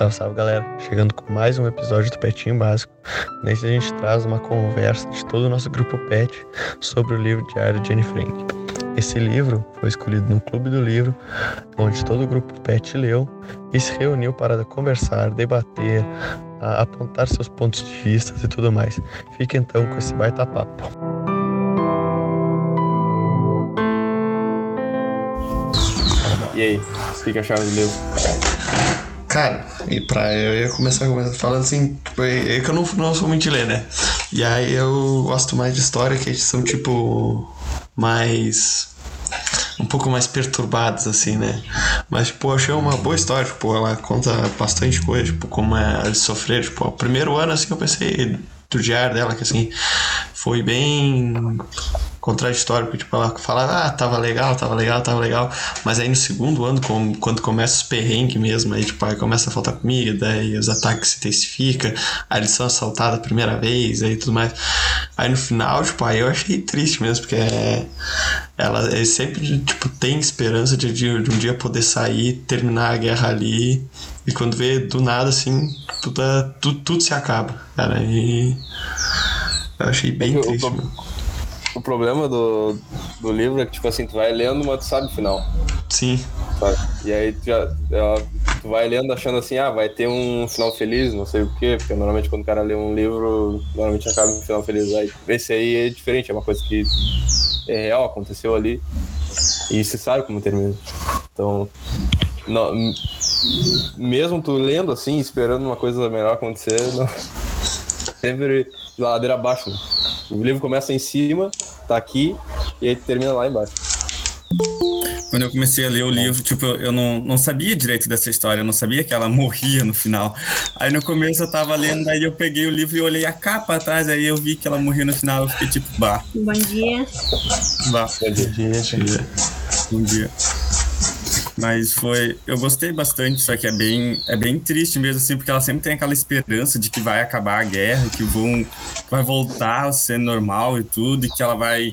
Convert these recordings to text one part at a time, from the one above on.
Salve, salve galera! Chegando com mais um episódio do Petinho Básico. Nesse a gente traz uma conversa de todo o nosso grupo Pet sobre o livro diário de Anne Frank. Esse livro foi escolhido no Clube do Livro, onde todo o grupo Pet leu e se reuniu para conversar, debater, apontar seus pontos de vista e tudo mais. Fique então com esse baita papo. E aí, o que acharam do livro? Cara, e pra eu ia começar falando assim, tipo, é, é que eu não, não sou muito de ler, né? E aí eu gosto mais de história que são tipo mais um pouco mais perturbados, assim, né? Mas, tipo, achei uma boa história, tipo, ela conta bastante coisa, tipo, como é eles sofreram, tipo, o primeiro ano, assim, eu pensei do diário dela, que, assim, foi bem contraditório, porque tipo, ela fala, ah, tava legal, tava legal, tava legal, mas aí no segundo ano, quando começa os perrengues mesmo, aí tipo, aí começa a faltar comida, aí os ataques se intensificam, aí eles são assaltados a primeira vez, aí tudo mais. Aí no final, tipo, aí eu achei triste mesmo, porque é, ela é sempre, tipo, tem esperança de, de, de um dia poder sair, terminar a guerra ali, e quando vê do nada, assim, tudo, tudo, tudo se acaba, cara, e eu achei bem triste, mano o problema do, do livro é que, tipo assim, tu vai lendo, mas tu sabe o final. Sim. Sabe? E aí tu, já, tu vai lendo achando assim, ah, vai ter um final feliz, não sei o quê, porque normalmente quando o cara lê um livro, normalmente acaba um final feliz. Aí, esse aí é diferente, é uma coisa que é real, aconteceu ali. E se sabe como termina. Então, não, mesmo tu lendo assim, esperando uma coisa melhor acontecer, não, sempre de ladeira abaixo. Né? O livro começa em cima, tá aqui, e aí termina lá embaixo. Quando eu comecei a ler o livro, tipo, eu não, não sabia direito dessa história, eu não sabia que ela morria no final. Aí no começo eu tava lendo, aí eu peguei o livro e olhei a capa atrás, aí eu vi que ela morria no final, eu fiquei tipo, bah. Bom dia. Bah. Bom dia. Bom dia. Bom dia. Mas foi. Eu gostei bastante, só que é bem, é bem triste mesmo, assim, porque ela sempre tem aquela esperança de que vai acabar a guerra, que vão vai voltar a ser normal e tudo, e que ela vai.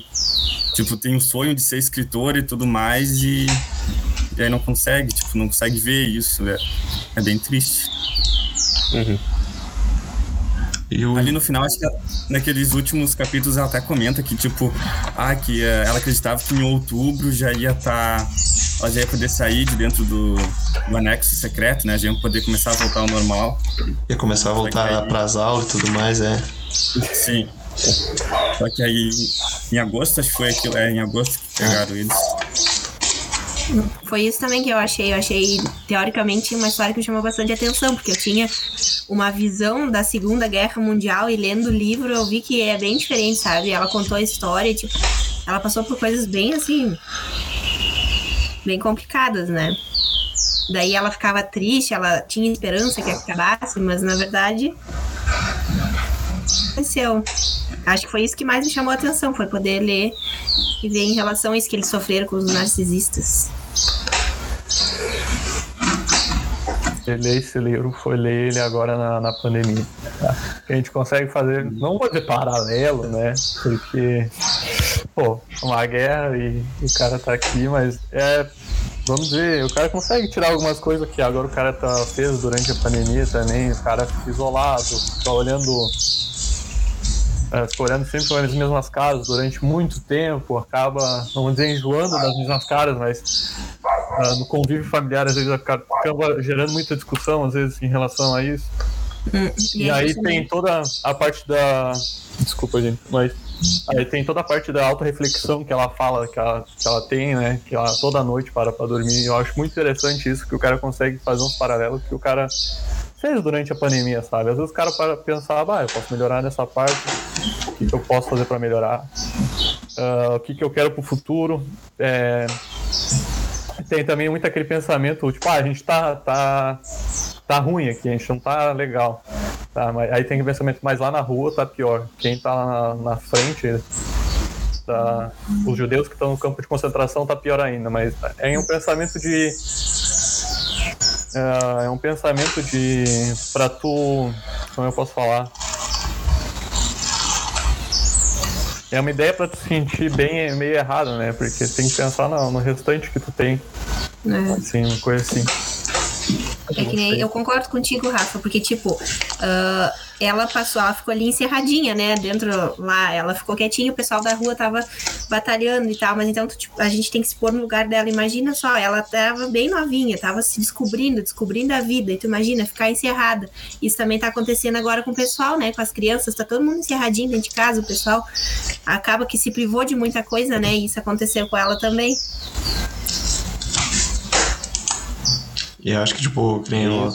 Tipo, tem um sonho de ser escritora e tudo mais, e, e aí não consegue, tipo, não consegue ver isso. É, é bem triste. Uhum. O... Ali no final, acho que naqueles últimos capítulos ela até comenta que, tipo, ah, que uh, ela acreditava que em outubro já ia estar. Tá, ela já ia poder sair de dentro do, do anexo secreto, né? Já ia poder começar a voltar ao normal. Ia começar a voltar para as aulas e tudo mais, é. Sim. Só que aí, em agosto, acho que foi aquilo, é em agosto que pegaram eles. Foi isso também que eu achei. Eu achei, teoricamente, uma história que me chamou bastante atenção, porque eu tinha uma visão da Segunda Guerra Mundial e lendo o livro eu vi que é bem diferente, sabe? Ela contou a história e, tipo, ela passou por coisas bem, assim, bem complicadas, né? Daí ela ficava triste, ela tinha esperança que acabasse, mas na verdade aconteceu. Acho que foi isso que mais me chamou a atenção, foi poder ler e ver em relação a isso que eles sofreram com os narcisistas. ler esse livro foi ler ele agora na, na pandemia. A gente consegue fazer, não vou dizer paralelo, né? Porque, pô, uma guerra e o cara tá aqui, mas é vamos dizer, o cara consegue tirar algumas coisas que agora o cara tá, fez durante a pandemia também, o cara fica isolado, fica olhando é, olhando sempre as mesmas caras durante muito tempo, acaba, vamos dizer, enjoando das mesmas caras, mas uh, no convívio familiar às vezes acaba gerando muita discussão, às vezes, em relação a isso. Hum, e, e aí tem toda a parte da. Desculpa, gente, mas. Aí tem toda a parte da auto-reflexão que ela fala, que ela, que ela tem, né? Que ela toda noite para pra dormir. Eu acho muito interessante isso, que o cara consegue fazer uns paralelos que o cara fez durante a pandemia, sabe? Às vezes o cara para pensar, ah, eu posso melhorar nessa parte, o que, que eu posso fazer para melhorar, uh, o que, que eu quero pro futuro. É... Tem também muito aquele pensamento, tipo, ah, a gente tá, tá, tá ruim aqui, a gente não tá legal. Tá, mas aí tem pensamento, mas lá na rua tá pior. Quem tá na, na frente Tá, os judeus que estão no campo de concentração tá pior ainda, mas é um pensamento de é, é um pensamento de. pra tu. Como eu posso falar? É uma ideia pra tu sentir bem meio errado, né? Porque tem que pensar no, no restante que tu tem. É. Assim, uma coisa assim. É que nem eu concordo contigo, Rafa, porque, tipo, uh, ela passou, ela ficou ali encerradinha, né? Dentro lá, ela ficou quietinha, o pessoal da rua tava batalhando e tal, mas então tipo, a gente tem que se pôr no lugar dela. Imagina só, ela tava bem novinha, tava se descobrindo, descobrindo a vida. E tu imagina ficar encerrada. Isso também tá acontecendo agora com o pessoal, né? Com as crianças, tá todo mundo encerradinho dentro de casa, o pessoal acaba que se privou de muita coisa, né? E isso aconteceu com ela também. E acho que, tipo, que o,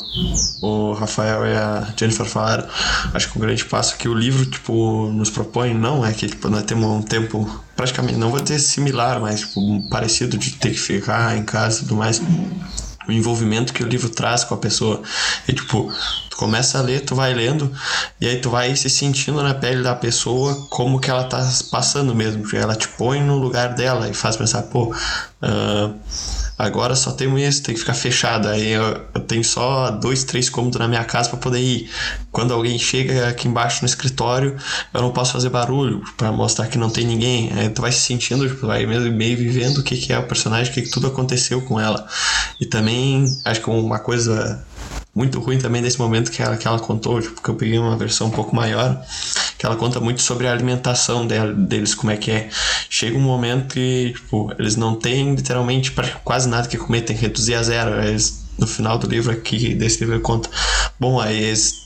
o Rafael e a Jennifer falaram, acho que um grande passo que o livro, tipo, nos propõe não é que, tipo, nós temos um tempo praticamente, não vou ter similar, mas, tipo, parecido de ter que ficar em casa e tudo mais o envolvimento que o livro traz com a pessoa. E tipo, tu começa a ler, tu vai lendo, e aí tu vai se sentindo na pele da pessoa como que ela tá passando mesmo. Ela te põe no lugar dela e faz pensar, pô, uh, agora só temos isso, tem que ficar fechado. Aí eu, eu tenho só dois, três cômodos na minha casa para poder ir. Quando alguém chega aqui embaixo no escritório, eu não posso fazer barulho para mostrar que não tem ninguém. Aí tu vai se sentindo, tipo, vai mesmo meio vivendo o que, que é o personagem, o que, que tudo aconteceu com ela. E também acho que uma coisa muito ruim também desse momento que ela, que ela contou, tipo, porque eu peguei uma versão um pouco maior, que ela conta muito sobre a alimentação dela, deles, como é que é. Chega um momento que, tipo, eles não têm literalmente quase nada que comer, tem que reduzir a zero. Eles, no final do livro aqui, desse livro, conta, bom, aí eles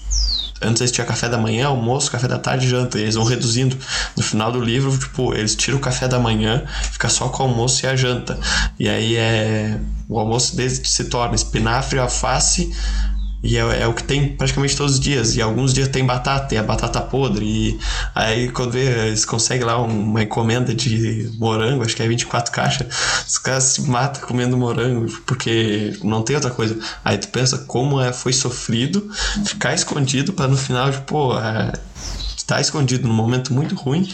antes eles tinham café da manhã, almoço, café da tarde janta. E eles vão reduzindo. No final do livro, tipo, eles tiram o café da manhã, fica só com o almoço e a janta. E aí é. O almoço deles se torna espinafre, alface, e é, é, o que tem praticamente todos os dias. E alguns dias tem batata, e a batata podre. E aí quando vê, eles conseguem lá uma encomenda de morango, acho que é 24 caixas, os caras se matam comendo morango, porque não tem outra coisa. Aí tu pensa como é, foi sofrido ficar escondido para no final, tipo, pô, é, tá escondido num momento muito ruim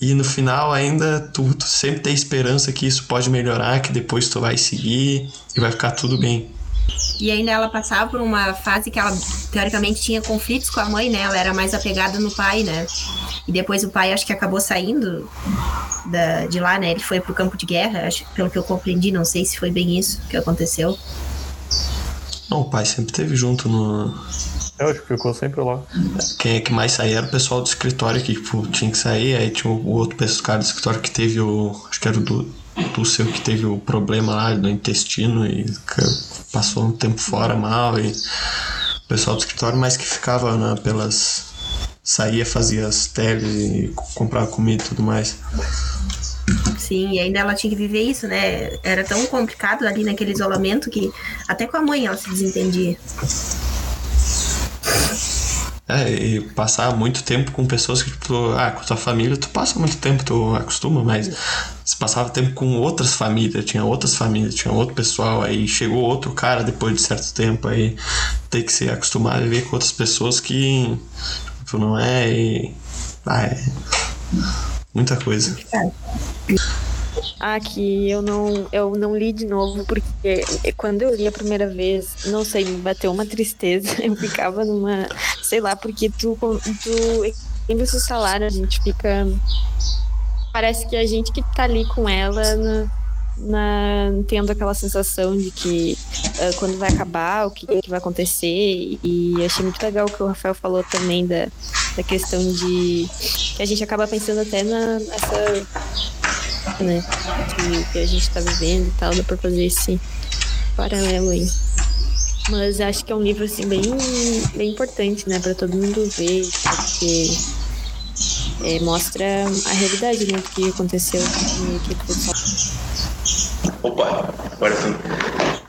e no final ainda tu, tu sempre tem esperança que isso pode melhorar, que depois tu vai seguir e vai ficar tudo bem. E ainda ela passava por uma fase que ela, teoricamente, tinha conflitos com a mãe, né? Ela era mais apegada no pai, né? E depois o pai, acho que acabou saindo da, de lá, né? Ele foi pro campo de guerra, acho, pelo que eu compreendi, não sei se foi bem isso que aconteceu. Não, o pai sempre esteve junto no. Eu acho que ficou sempre lá. Quem é que mais saía era o pessoal do escritório que tipo, tinha que sair, aí tinha o outro cara do escritório que teve o. Acho que era o do, seu que teve o problema lá no intestino e passou um tempo fora mal e o pessoal do escritório mais que ficava né, pelas saía fazia as teles e comprava comida e tudo mais Sim, e ainda ela tinha que viver isso, né? Era tão complicado ali naquele isolamento que até com a mãe ela se desentendia. É, e passar muito tempo com pessoas que, tipo, ah, com tua família, tu passa muito tempo, tu acostuma, mas passava tempo com outras famílias, tinha outras famílias, tinha outro pessoal, aí chegou outro cara depois de certo tempo, aí tem que se acostumar a viver com outras pessoas que, tipo, não é. E, ah, é muita coisa. Ah, que eu não, eu não li de novo, porque quando eu li a primeira vez, não sei, me bateu uma tristeza. Eu ficava numa. Sei lá, porque tu, tu em seu salário, a gente fica. Parece que a gente que tá ali com ela na, na, tendo aquela sensação de que uh, quando vai acabar, o que, que, vai acontecer. E achei muito legal o que o Rafael falou também da, da questão de que a gente acaba pensando até na, nessa né? Que, que a gente tá vivendo e tal, dá pra fazer esse paralelo aí. Mas acho que é um livro assim bem, bem importante, né, para todo mundo ver, porque é, mostra a realidade né, do que aconteceu Opa, agora sim.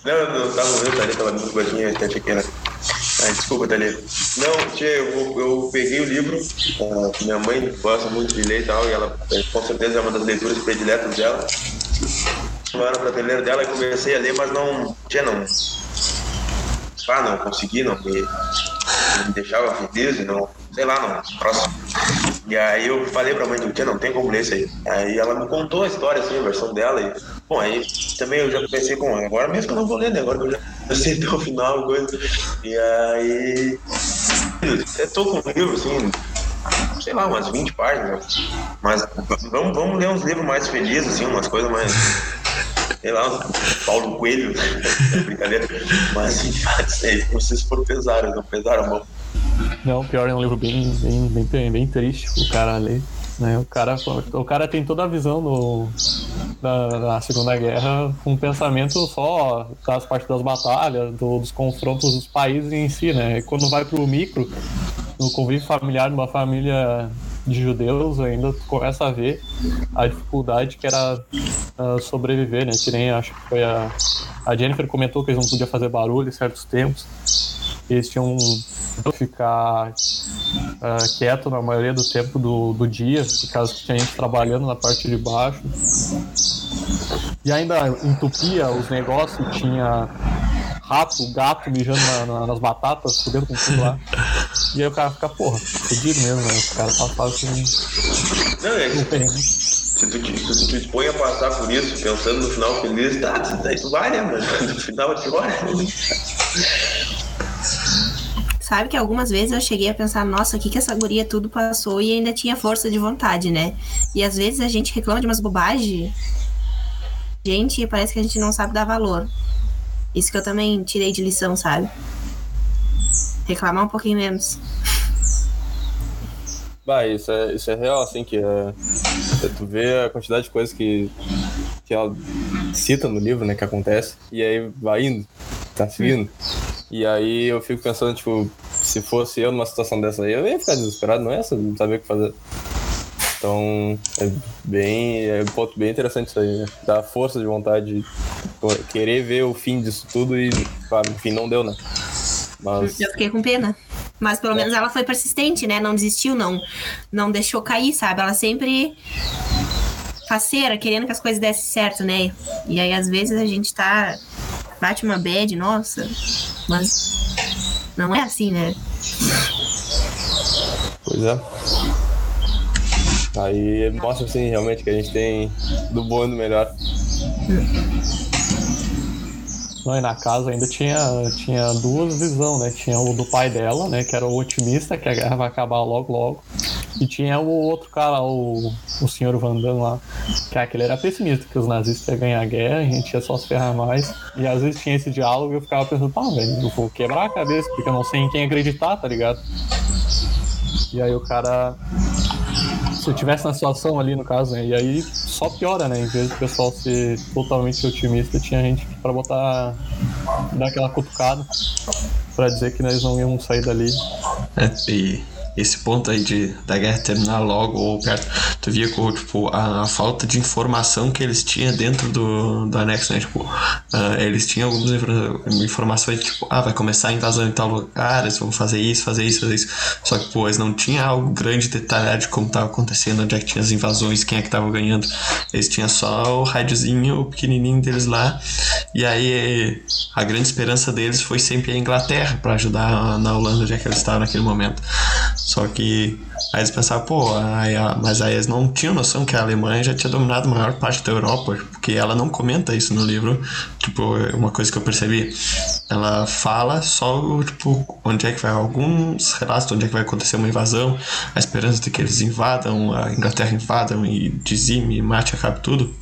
Não, não, tava ouvindo, ali, tava muito gordinha, até achei que ah, desculpa, Thalia. Não, tia, eu, eu peguei o livro, uh, minha mãe gosta muito de ler e tal, e ela com certeza é uma das leituras prediletas dela. Lá na prateleira dela e comecei a ler, mas não, tia, não. Ah, não consegui, não me, me deixava feliz, não, sei lá, não, próximo. E aí eu falei pra mãe do tia, não tem como ler isso aí. Aí ela me contou a história, assim, a versão dela, e, bom, aí também eu já pensei com agora mesmo que eu não vou ler, né? Agora que eu já sei até o final, coisa. E aí. Eu tô com um livro, assim, sei lá, umas 20 páginas. Mas vamos, vamos ler uns livros mais felizes, assim, umas coisas mais. sei lá, Paulo Coelho, né? brincadeira. Mas, fato, vocês foram pesaram, não pesaram a. Não, pior é um livro bem, bem, bem, bem triste o cara ler. Né? O, cara, o cara tem toda a visão do, da, da Segunda Guerra com um pensamento só das partes das batalhas, do, dos confrontos dos países em si, né? E quando vai pro micro, no convívio familiar de uma família de judeus, ainda começa a ver a dificuldade que era uh, sobreviver, né? Que nem acho que foi a, a Jennifer comentou que eles não podiam fazer barulho em certos tempos. Eles tinham ficar uh, quieto na maioria do tempo do, do dia, por causa que tinha gente trabalhando na parte de baixo. E ainda entupia os negócios, tinha rato, gato mijando na, na, nas batatas, fudendo com tudo lá. E aí o cara fica, porra, fudido mesmo, né? Os caras passaram assim. Não, é que, se tu, te, se tu te expõe a passar por isso, pensando no final feliz, tá, daí tu vai, né, mas no final tu vai. Sabe que algumas vezes eu cheguei a pensar, nossa, o que, que essa guria tudo passou e ainda tinha força de vontade, né? E às vezes a gente reclama de umas bobagens. Gente, parece que a gente não sabe dar valor. Isso que eu também tirei de lição, sabe? Reclamar um pouquinho menos. Bah, isso é, isso é real, assim, que é, tu vê a quantidade de coisas que, que ela cita no livro, né, que acontece, e aí vai indo, tá seguindo. E aí eu fico pensando, tipo, se fosse eu numa situação dessa aí, eu ia ficar desesperado, não é essa, não saber o que fazer. Então, é bem, é um ponto bem interessante isso aí, né? Dá força de vontade de querer ver o fim disso tudo e, claro, no fim não deu, né? Mas... Eu fiquei com pena. Mas pelo menos ela foi persistente, né? Não desistiu, não, não deixou cair, sabe? Ela sempre faceira, querendo que as coisas dessem certo, né? E aí, às vezes, a gente tá. Bate uma bad, nossa. Mas não é assim, né? Pois é. Aí mostra assim realmente que a gente tem do bom e do melhor. Não, e na casa ainda tinha, tinha duas visões, né? Tinha o do pai dela, né? Que era o otimista, que a guerra vai acabar logo, logo. E tinha o outro cara, o, o senhor Van Damme lá, que aquele era pessimista, que os nazistas iam ganhar a guerra, a gente ia só se ferrar mais. E às vezes tinha esse diálogo e eu ficava pensando, pá, velho, eu vou quebrar a cabeça, porque eu não sei em quem acreditar, tá ligado? E aí o cara se eu tivesse na situação ali, no caso, né? E aí só piora, né? Em vez do pessoal ser totalmente otimista, tinha gente pra botar. dar aquela cutucada pra dizer que nós não íamos sair dali. É, e esse ponto aí de, da guerra terminar logo ou perto, tu via com, tipo, a, a falta de informação que eles tinham dentro do, do anexo, né? Tipo, uh, eles tinham algumas informações, tipo, ah, vai começar a invasão em tal lugar, eles vão fazer isso, fazer isso, fazer isso. Só que, pô, eles não tinham algo grande detalhado de como tava acontecendo, onde é que tinha as invasões, quem é que tava ganhando. Eles tinham só o rádiozinho, pequenininho deles lá. E aí a grande esperança deles foi sempre a Inglaterra para ajudar na Holanda, onde é que eles estavam naquele momento. Só que aí eles pensavam, pô, aí, mas aí eles não tinham noção que a Alemanha já tinha dominado a maior parte da Europa, porque ela não comenta isso no livro. Tipo, uma coisa que eu percebi, ela fala só, tipo, onde é que vai, alguns relatos onde é que vai acontecer uma invasão, a esperança de que eles invadam, a Inglaterra invadam e dizime, mate, acabe tudo.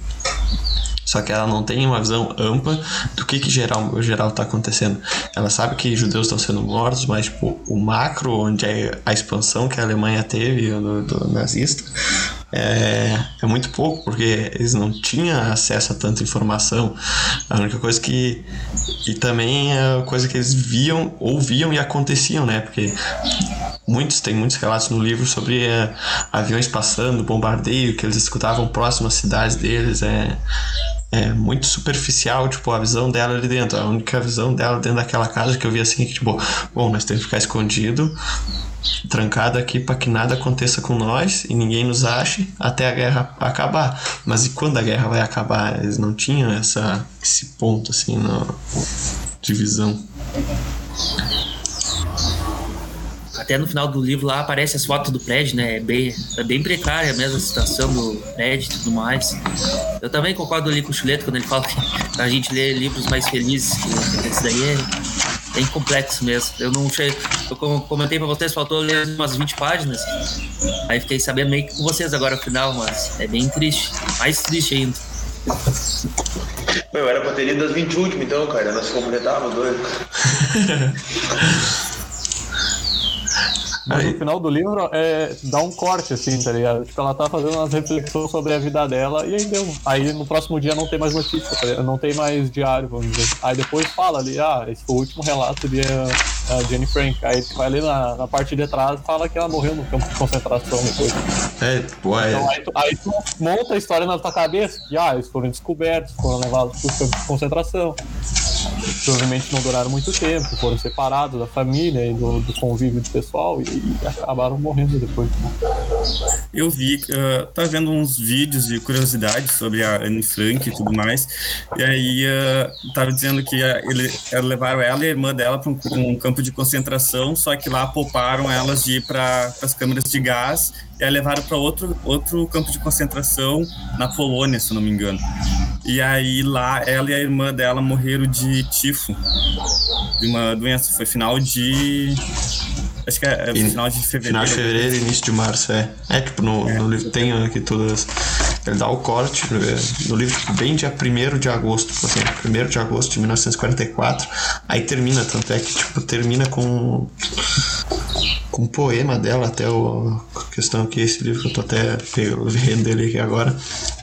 Só que ela não tem uma visão ampla do que que geral geral está acontecendo. Ela sabe que judeus estão sendo mortos, mas tipo, o macro, onde é a expansão que a Alemanha teve do, do nazista, é, é, muito pouco, porque eles não tinham acesso a tanta informação. A única coisa que. E também a coisa que eles viam, ouviam e aconteciam, né? Porque muitos, tem muitos relatos no livro sobre é, aviões passando, bombardeio, que eles escutavam próximo às cidades deles. É, é muito superficial, tipo, a visão dela ali dentro. A única visão dela dentro daquela casa que eu vi assim, que tipo, bom, nós temos que ficar escondido, trancado aqui para que nada aconteça com nós e ninguém nos ache até a guerra acabar. Mas e quando a guerra vai acabar? Eles não tinham essa, esse ponto assim na divisão. Até no final do livro lá aparece as fotos do prédio, né? É bem, é bem precária mesmo a situação do prédio e tudo mais. Eu também concordo ali com o Chuleto quando ele fala que a gente lê livros mais felizes, que esse daí é bem complexo mesmo. Eu não sei. Eu comentei pra vocês, faltou ler umas 20 páginas. Aí fiquei sabendo meio que com vocês agora no final, mas é bem triste. Mais triste ainda. Meu, era pra ter lido as 20 últimas, então, cara. Nós completávamos dois. Mas no final do livro é, dá um corte, assim, tá ligado? Tipo, ela tá fazendo umas reflexões sobre a vida dela e aí deu. Aí no próximo dia não tem mais notícia, tá ligado? não tem mais diário, vamos dizer. Aí depois fala ali, ah, esse foi o último relato de uh, a Jenny Frank. Aí tu vai ali na, na parte de trás fala que ela morreu no campo de concentração depois. É, pô, é. Então aí tu, aí tu monta a história na tua cabeça que, ah, eles foram descobertos, foram levados pro campo de concentração. Provavelmente não duraram muito tempo, foram separados da família e do, do convívio do pessoal e, e acabaram morrendo depois. Eu vi, uh, tava vendo uns vídeos de curiosidades sobre a Anne Frank e tudo mais, e aí uh, tava dizendo que uh, ele, levaram ela e a irmã dela para um, um, campo de concentração, só que lá pouparam elas de ir para as câmeras de gás e aí levaram para outro, outro campo de concentração na Polônia, se não me engano. E aí lá ela e a irmã dela morreram de tifo, de uma doença. Foi final de. Acho que é, é final de fevereiro. Final de fevereiro, início de março, é. É, tipo, no, é, no livro tem aqui todas. Ele dá o corte no livro, tipo, bem dia 1 de agosto, tipo assim, 1 de agosto de 1944. Aí termina, tanto é que, tipo, termina com um poema dela, até o, questão aqui, esse livro que eu tô até vendo ele aqui agora.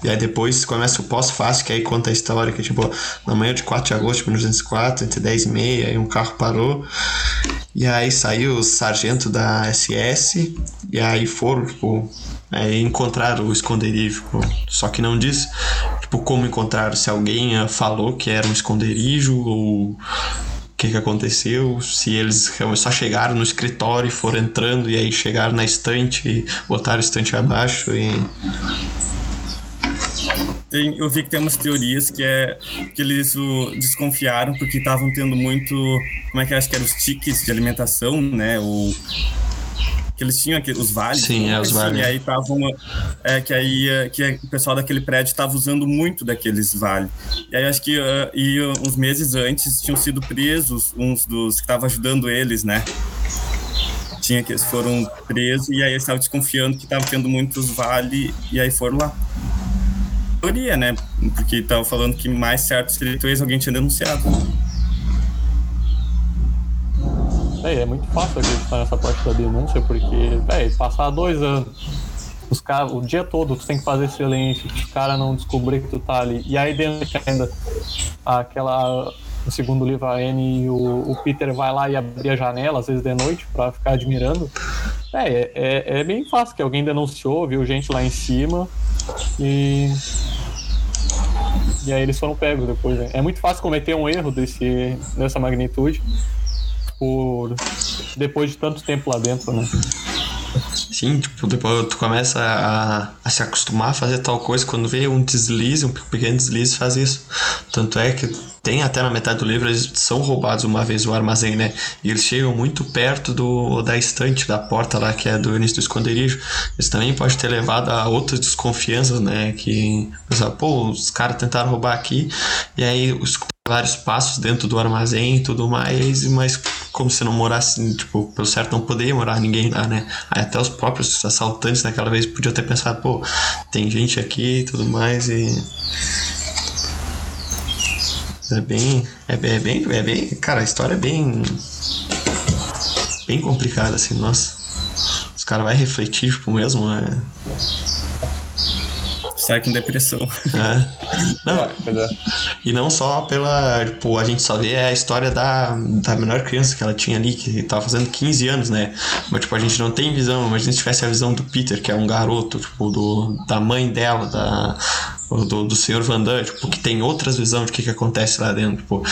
E aí depois começa o pós-fácil, que aí conta a história que, tipo, na manhã de 4 de agosto de 1904, entre 10 e meia, aí um carro parou. E aí saiu o sargento da SS, e aí foram, tipo, aí encontraram o esconderijo, só que não diz, tipo, como encontraram, se alguém falou que era um esconderijo ou que, que aconteceu, se eles só chegaram no escritório e foram entrando e aí chegaram na estante e botaram a estante abaixo e. Tem, eu vi que tem umas teorias que é que eles o, desconfiaram porque estavam tendo muito. Como é que acho que eram os tickets de alimentação, né? O, que eles tinham aqui, os vales. Sim, é, os vales. E aí estavam. É, que aí é, que o pessoal daquele prédio estava usando muito daqueles vales. E aí acho que uh, e uns meses antes tinham sido presos uns dos que estavam ajudando eles, né? Tinha que eles foram presos e aí eles estavam desconfiando que estavam tendo muitos vale e aí foram lá. Teoria, né? Porque estavam falando que mais certo seria talvez alguém tinha denunciado. É, é muito fácil acreditar nessa parte da denúncia, porque, é, passar dois anos, os caras, o dia todo tu tem que fazer silêncio, os caras não descobrir que tu tá ali. E aí dentro ainda aquela. No segundo livro, a Anne o, o Peter vai lá e abrir a janela, às vezes de noite, para ficar admirando. É, é, é bem fácil, que alguém denunciou, viu gente lá em cima e. E aí eles foram pegos depois. Né? É muito fácil cometer um erro desse, dessa magnitude por depois de tanto tempo lá dentro, né? Sim, tipo, depois tu começa a, a, se acostumar a fazer tal coisa, quando vê um deslize, um pequeno deslize, faz isso. Tanto é que tem até na metade do livro, eles são roubados uma vez o armazém, né? E eles chegam muito perto do da estante, da porta lá, que é do início do esconderijo. Isso também pode ter levado a outras desconfianças, né? Que, pô, os caras tentaram roubar aqui, e aí os vários passos dentro do armazém e tudo mais, mas como se não morasse, tipo, pelo certo não poderia morar ninguém lá, né? Aí até os próprios assaltantes daquela vez podiam ter pensado, pô, tem gente aqui e tudo mais e. É bem. É bem, é bem. É bem. Cara, a história é bem. Bem complicada, assim, nossa. Os caras vão refletir, tipo, mesmo, é sai com depressão. É. Não, e não só pela. Tipo, a gente só vê a história da, da menor criança que ela tinha ali, que tava fazendo 15 anos, né? Mas, tipo, a gente não tem visão. Imagina se tivesse a visão do Peter, que é um garoto, tipo, do, da mãe dela, da do, do senhor Van Damme, tipo, que tem outras visões de que, que acontece lá dentro. Tipo,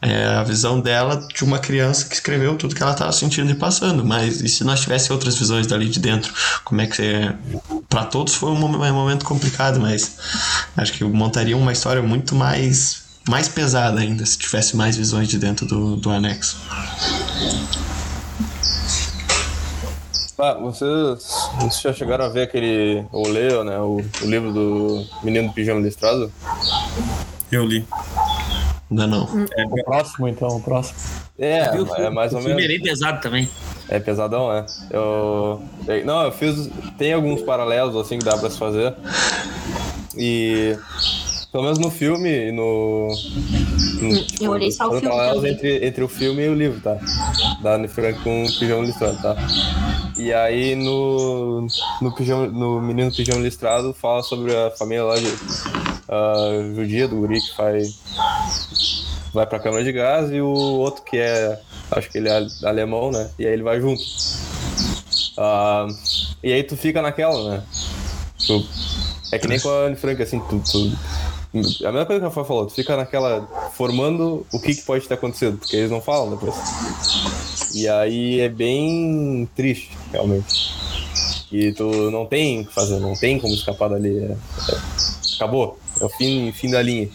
é a visão dela de uma criança que escreveu tudo que ela estava sentindo e passando. Mas e se nós tivesse outras visões dali de dentro? Como é que você. Para todos foi um momento complicado, mas acho que montaria uma história muito mais, mais pesada ainda se tivesse mais visões de dentro do, do anexo. Ah, vocês, vocês já chegaram a ver aquele. ou ler, né? O, o livro do Menino do Pijama Listrado? Eu li. Ainda não. É, o próximo, então, o próximo. É, é mais ou menos. O é bem pesado também. É pesadão, é. Eu. Não, eu fiz. Tem alguns paralelos assim que dá pra se fazer. E. pelo menos no filme e no. no tipo, Eu olhei só o filme paralelos também. entre, entre o filme e o livro, tá? Da Anne Frank com o Pijama Listrado, tá? E aí no. No, pijama, no Menino Pijama Listrado fala sobre a família lá de. ah, judia, do guri que faz. Vai pra câmara de gás e o outro que é. Acho que ele é alemão, né? E aí ele vai junto. Ah, e aí tu fica naquela, né? Tu- é que nem com a Anne Frank, assim, tu, tu- A mesma coisa que a Rafa falou, tu fica naquela. formando o que, que pode ter acontecido, porque eles não falam depois. E aí é bem triste, realmente. E tu não tem o que fazer, não tem como escapar dali. é- é- acabou. É o fim, fim da linha.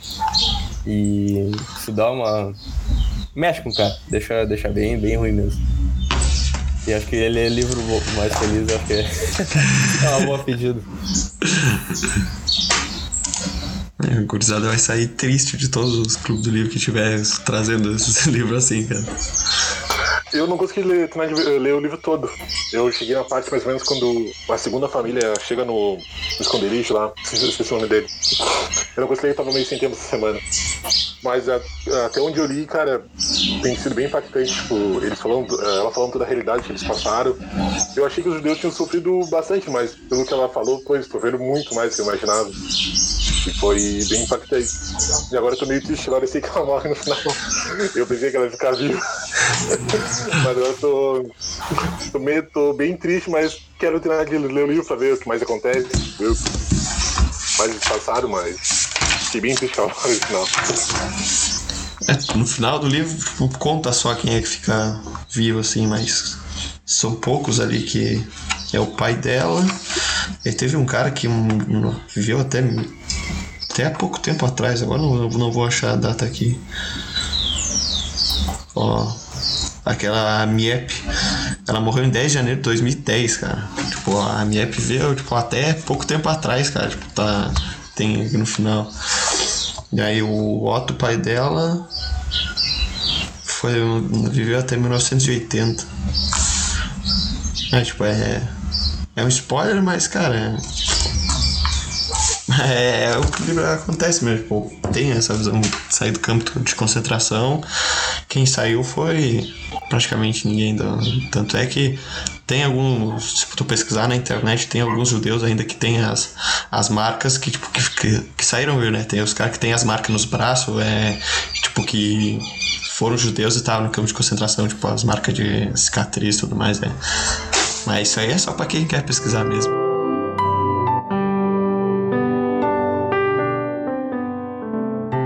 E isso dá uma. Mexe com o cara, deixa, deixa bem, bem ruim mesmo. E acho que ele é livro mais feliz, acho que é, é uma boa pedida. É, o gurizada vai sair triste de todos os clubes do livro que tiver trazendo esses livros assim, cara. Eu não consegui ler, ler o livro todo. Eu cheguei na parte mais ou menos quando a segunda família chega no, no esconderijo lá. Esqueci o nome dele. Eu não consegui ler, eu tava meio sem tempo essa semana. Mas a- até onde eu li, cara, tem sido bem impactante. Tipo, eles falando, ela falando toda a realidade que eles passaram. Eu achei que os judeus tinham sofrido bastante, mas pelo que ela falou, pois, sofreram muito mais do que eu imaginava. E foi bem impactante. E agora eu tô meio triste, agora eu sei que ela morre no final. Eu pensei que ela ia ficar viva. Mas eu tô, tô, meio, tô bem triste, mas quero terminar de ler o livro pra ver o que mais acontece, ver o mais eles passaram, mas fiquei bem triste no final. É, no final do livro, tipo, conta só quem é que fica vivo, assim, mas são poucos ali que é o pai dela. E teve um cara que um, um, viveu até, até há pouco tempo atrás, agora não, não vou achar a data aqui. Ó, aquela Miep, ela morreu em 10 de janeiro de 2010, cara. Tipo, a Miep veio tipo, até pouco tempo atrás, cara. Tipo, tá, tem aqui no final. E aí o Otto, pai dela, foi, viveu até 1980. É, tipo, é. É um spoiler, mas, cara. É, é o que acontece mesmo. Tipo, tem essa visão de sair do campo de concentração. Quem saiu foi praticamente ninguém. Do, tanto é que tem alguns. Se tu pesquisar na internet, tem alguns judeus ainda que tem as, as marcas que, tipo, que, que, que saíram, viu, né? Tem os caras que tem as marcas nos braços, é. Tipo, que foram judeus e estavam no campo de concentração, tipo, as marcas de cicatriz e tudo mais, é. Mas isso aí é só pra quem quer pesquisar mesmo.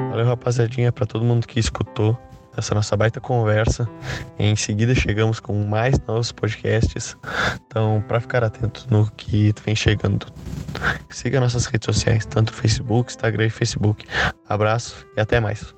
Valeu, rapaziadinha, pra todo mundo que escutou essa nossa baita conversa. Em seguida chegamos com mais novos podcasts. Então, para ficar atento no que vem chegando, siga nossas redes sociais, tanto Facebook, Instagram e Facebook. Abraço e até mais.